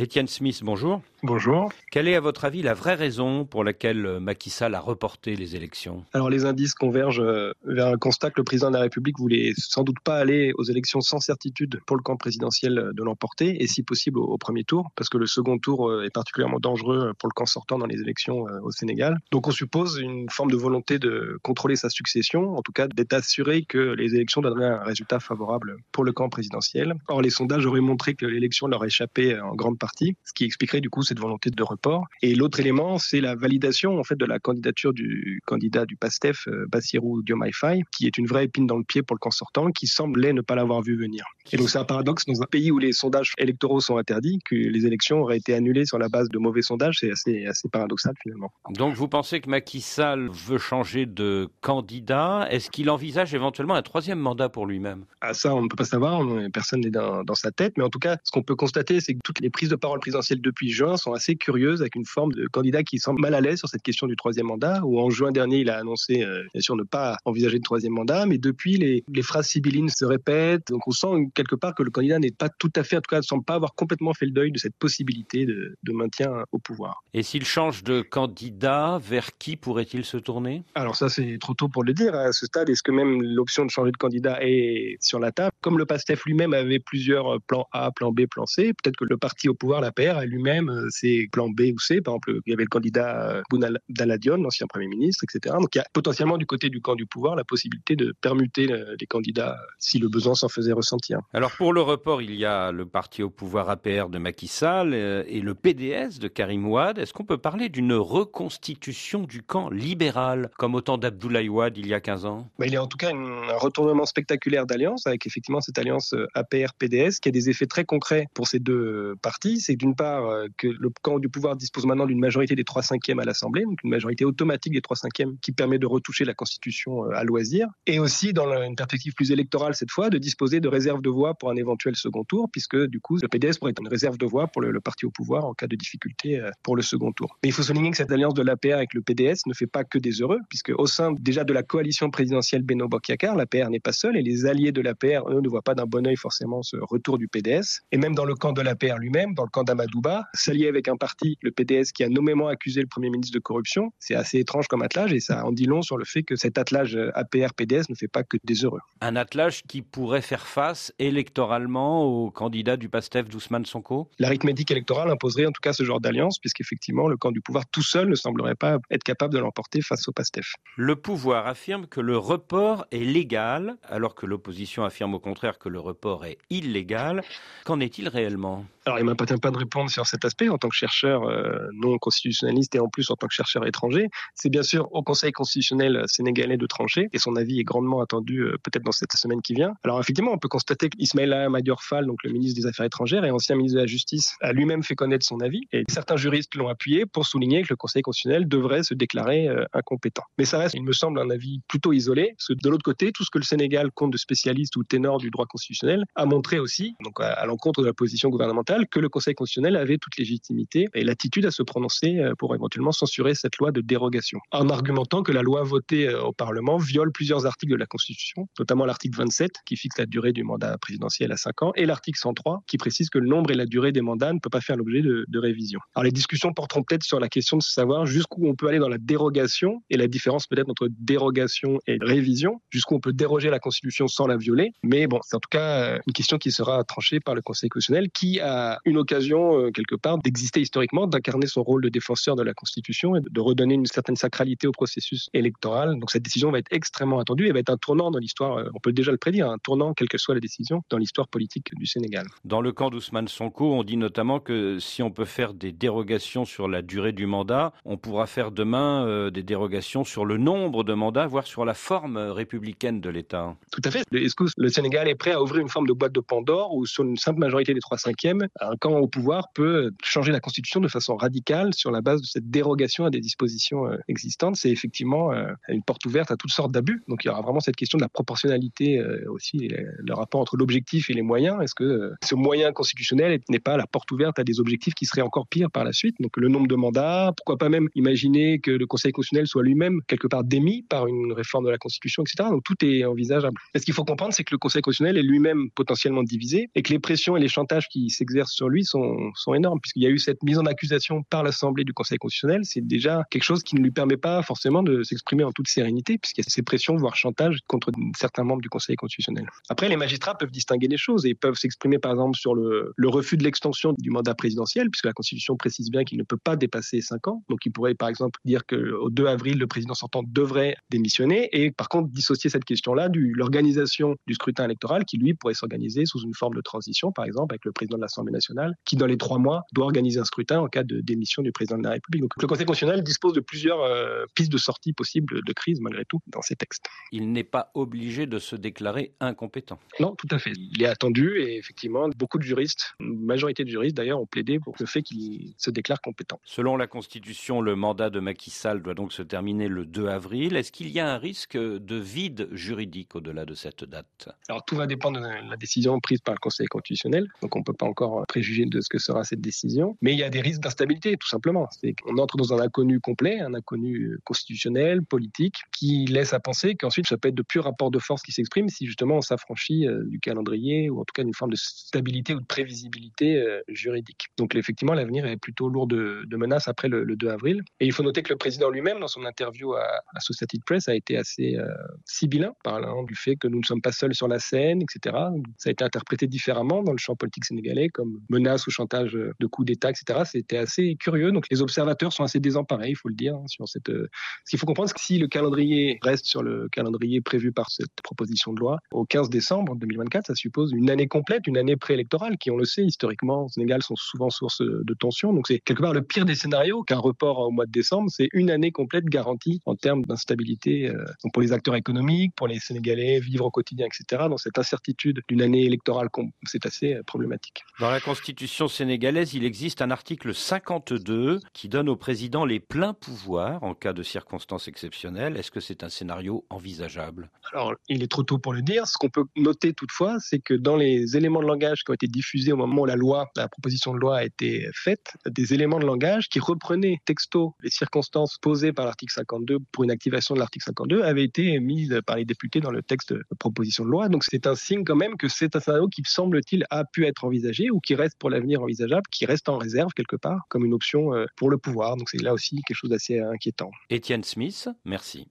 Étienne Smith, bonjour. Bonjour. Quelle est à votre avis la vraie raison pour laquelle euh, Macky Sall a reporté les élections? Alors les indices convergent euh, vers un constat que le président de la République voulait sans doute pas aller aux élections sans certitude pour le camp présidentiel de l'emporter et si possible au, premier tour parce que le second tour euh, est particulièrement dangereux pour le camp sortant dans les élections au Sénégal. Donc on suppose une forme de volonté de contrôler sa succession, en tout cas d'être assuré que les élections donneraient un résultat favorable pour le camp présidentiel. Or les sondages auraient montré que l'élection leur échappait en grande partie, ce qui expliquerait du coup cette volonté de report. Et l'autre élément, c'est la validation en fait de la candidature du candidat du PASTEF, euh, Bassirou Diomaye qui est une vraie épine dans le pied pour le camp sortant, qui semblait ne pas l'avoir vu venir. Et donc c'est un paradoxe dans un pays où les sondages électoraux sont interdits, que les élections auraient été annulées sur la base de mauvais sondages, c'est assez, assez paradoxal finalement. Donc vous pensez que Macky Sall veut changer de candidat? Est-ce qu'il envisage éventuellement un troisième mandat pour lui-même? Ah ça, on ne peut pas savoir, personne n'est dans, dans sa tête, mais en tout cas, ce qu'on peut constater, c'est que toutes les prises de parole présidentielles depuis juin sont assez curieuses, avec une forme de candidat qui semble mal à l'aise sur cette question du troisième mandat, où en juin dernier, il a annoncé, euh, bien sûr, ne pas envisager de troisième mandat, mais depuis, les, les phrases sibyllines se répètent, donc on sent quelque part que le candidat n'est pas tout à fait, en tout cas, ne semble pas avoir complètement fait le deuil de cette possibilité de, de maintien au pouvoir. Et s'il change de candidat, vers qui pourrait-il se tourner? Alors ça, c'est trop tôt pour le dire. À ce stade, est-ce que même l'option de changer de candidat est sur la table? Comme le PASTEF lui-même avait plusieurs plans A, plan B, plan C, peut-être que le parti au pouvoir, la paire, lui-même, c'est plan B ou C. Par exemple, il y avait le candidat euh, Boun Daladion, l'ancien Premier ministre, etc. Donc il y a potentiellement du côté du camp du pouvoir la possibilité de permuter euh, les candidats si le besoin s'en faisait ressentir. Alors pour le report, il y a le parti au pouvoir APR de Macky Sall euh, et le PDS de Karim Ouad. Est-ce qu'on peut parler d'une reconstitution du camp libéral comme au temps d'Abdoulaye Ouad il y a 15 ans? Bah, Il y a en tout cas un retournement spectaculaire d'alliance avec effectivement cette alliance APR-PDS qui a des effets très concrets pour ces deux partis. C'est d'une part que le camp du pouvoir dispose maintenant d'une majorité des 3 cinquièmes à l'Assemblée, donc une majorité automatique des 3 cinquièmes qui permet de retoucher la Constitution euh, à loisir, et aussi dans une perspective plus électorale cette fois, de disposer de réserves de voix pour un éventuel second tour, puisque du coup le PDS pourrait être une réserve de voix pour le, parti au pouvoir en cas de difficulté euh, pour le second tour. Mais il faut souligner que cette alliance de l'APR avec le PDS ne fait pas que des heureux, puisque au sein déjà de la coalition présidentielle Beno Bokyakar, l'APR n'est pas seule, et les alliés de l'APR, eux, ne voient pas d'un bon oeil forcément ce retour du PDS. Et même dans le camp de l'APR lui-même, dans le camp d'Amadouba, s'allier avec un parti, le PDS, qui a nommément accusé le Premier ministre de corruption. C'est assez étrange comme attelage et ça en dit long sur le fait que cet attelage APR-PDS ne fait pas que des heureux. Un attelage qui pourrait faire face électoralement au candidat du PASTEF d'Ousmane Sonko? L'arithmétique électorale imposerait en tout cas ce genre d'alliance puisqu'effectivement le camp du pouvoir tout seul ne semblerait pas être capable de l'emporter face au PASTEF. Le pouvoir affirme que le report est légal alors que l'opposition affirme au contraire que le report est illégal. Qu'en est-il réellement? Alors, il m'appartient pas de répondre sur cet aspect en tant que chercheur euh, non constitutionnaliste et en plus en tant que chercheur étranger. C'est bien sûr au Conseil constitutionnel sénégalais de trancher et son avis est grandement attendu euh, peut-être dans cette semaine qui vient. Alors, effectivement, on peut constater qu'Ismaïla Madior Fall, donc le ministre des Affaires étrangères et ancien ministre de la Justice, a lui-même fait connaître son avis et certains juristes l'ont appuyé pour souligner que le Conseil constitutionnel devrait se déclarer euh, incompétent. Mais ça reste, il me semble, un avis plutôt isolé, de l'autre côté, tout ce que le Sénégal compte de spécialistes ou ténors du droit constitutionnel a montré aussi, donc à l'encontre de la position gouvernementale, que le Conseil constitutionnel avait toute légitimité et l'attitude à se prononcer euh, pour éventuellement censurer cette loi de dérogation, en argumentant que la loi votée euh, au Parlement viole plusieurs articles de la Constitution, notamment l'article 27 qui fixe la durée du mandat présidentiel à 5 ans et l'article 103 qui précise que le nombre et la durée des mandats ne peut pas faire l'objet de, de révision. Alors les discussions porteront peut-être sur la question de savoir jusqu'où on peut aller dans la dérogation et la différence peut-être entre dérogation et révision, jusqu'où on peut déroger la Constitution sans la violer. Mais bon, c'est en tout cas euh, une question qui sera tranchée par le Conseil constitutionnel qui a une occasion, euh, quelque part, d'exister historiquement, d'incarner son rôle de défenseur de la Constitution et de redonner une certaine sacralité au processus électoral. Donc cette décision va être extrêmement attendue et va être un tournant dans l'histoire, euh, on peut déjà le prédire, un tournant, quelle que soit la décision, dans l'histoire politique du Sénégal. Dans le camp d'Ousmane Sonko, on dit notamment que si on peut faire des dérogations sur la durée du mandat, on pourra faire demain euh, des dérogations sur le nombre de mandats, voire sur la forme républicaine de l'État. Tout à fait. Est-ce que le Sénégal est prêt à ouvrir une forme de boîte de Pandore où sur une simple majorité des trois cinquièmes, un camp au pouvoir peut changer la Constitution de façon radicale sur la base de cette dérogation à des dispositions euh, existantes. C'est effectivement euh, une porte ouverte à toutes sortes d'abus. Donc il y aura vraiment cette question de la proportionnalité euh, aussi, le rapport entre l'objectif et les moyens. Est-ce que ce moyen constitutionnel n'est pas la porte ouverte à des objectifs qui seraient encore pires par la suite? Donc le nombre de mandats, pourquoi pas même imaginer que le Conseil constitutionnel soit lui-même quelque part démis par une réforme de la Constitution, etc. Donc tout est envisageable. Et ce qu'il faut comprendre, c'est que le Conseil constitutionnel est lui-même potentiellement divisé et que les pressions et les chantages qui s'exercent sur lui sont, sont énormes, puisqu'il y a eu cette mise en accusation par l'Assemblée du Conseil constitutionnel. C'est déjà quelque chose qui ne lui permet pas forcément de s'exprimer en toute sérénité, puisqu'il y a ces pressions, voire chantage contre certains membres du Conseil constitutionnel. Après, les magistrats peuvent distinguer les choses et peuvent s'exprimer, par exemple, sur le, le refus de l'extension du mandat présidentiel, puisque la Constitution précise bien qu'il ne peut pas dépasser 5 ans. Donc, il pourrait, par exemple, dire qu'au 2 avril, le président sortant devrait démissionner et, par contre, dissocier cette question-là de l'organisation du scrutin électoral qui, lui, pourrait s'organiser sous une forme de transition, par exemple, avec le président de l'Assemblée nationale, qui, dans les trois mois, doit organiser un scrutin en cas de démission du président de la République. Donc, le Conseil constitutionnel dispose de plusieurs euh, pistes de sortie possibles de crise, malgré tout, dans ces textes. Il n'est pas obligé de se déclarer incompétent. Non, tout à fait. Il est attendu et, effectivement, beaucoup de juristes, une majorité de juristes d'ailleurs, ont plaidé pour le fait qu'il se déclare compétent. Selon la Constitution, le mandat de Macky Sall doit donc se terminer le 2 avril. Est-ce qu'il y a un risque de vide juridique au-delà de cette date? Alors tout va dépendre de la décision prise par le Conseil constitutionnel, donc on ne peut pas encore préjuger de ce que sera cette décision, mais il y a des risques d'instabilité tout simplement. C'est qu'on entre dans un inconnu complet, un inconnu constitutionnel, politique, qui laisse à penser qu'ensuite ça peut être de purs rapports de force qui s'expriment si justement on s'affranchit euh, du calendrier ou en tout cas d'une forme de stabilité ou de prévisibilité euh, juridique. Donc effectivement l'avenir est plutôt lourd de, menaces après le, le, 2 avril. Et il faut noter que le président lui-même, dans son interview à Associated Press, a été assez euh, sibyllin, parlant du fait que nous ne sommes pas seuls sur la scène, etc. Ça a été interprété différemment dans le champ politique sénégalais, comme menace ou chantage de coup d'État, etc. C'était assez curieux. Donc les observateurs sont assez désemparés, il faut le dire, hein, sur cette. Euh... Ce qu'il faut comprendre, c'est que si le calendrier reste sur le calendrier prévu par cette proposition de loi au 15 décembre 2024, ça suppose une année complète, une année préélectorale, qui, on le sait, historiquement, au Sénégal, sont souvent source de tension. Donc c'est quelque part le pire des scénarios qu'un report au mois de décembre, c'est une année complète garantie en termes d'instabilité euh, pour les acteurs économiques, pour les Sénégalais, vivre au quotidien, etc. Dans cette incertitude d'une année électorale, c'est assez euh, problématique. Constitution sénégalaise, il existe un article 52 qui donne au président les pleins pouvoirs en cas de circonstances exceptionnelles. Est-ce que c'est un scénario envisageable? Alors, il est trop tôt pour le dire. Ce qu'on peut noter toutefois, c'est que dans les éléments de langage qui ont été diffusés au moment où la loi, la proposition de loi a été faite, des éléments de langage qui reprenaient texto les circonstances posées par l'article 52 pour une activation de l'article 52 avaient été mises par les députés dans le texte de proposition de loi. Donc c'est un signe quand même que c'est un scénario qui, semble-t-il, a pu être envisagé ou qui reste pour l'avenir envisageable, qui reste en réserve quelque part comme une option pour le pouvoir. Donc c'est là aussi quelque chose d'assez inquiétant. Étienne Smith, merci.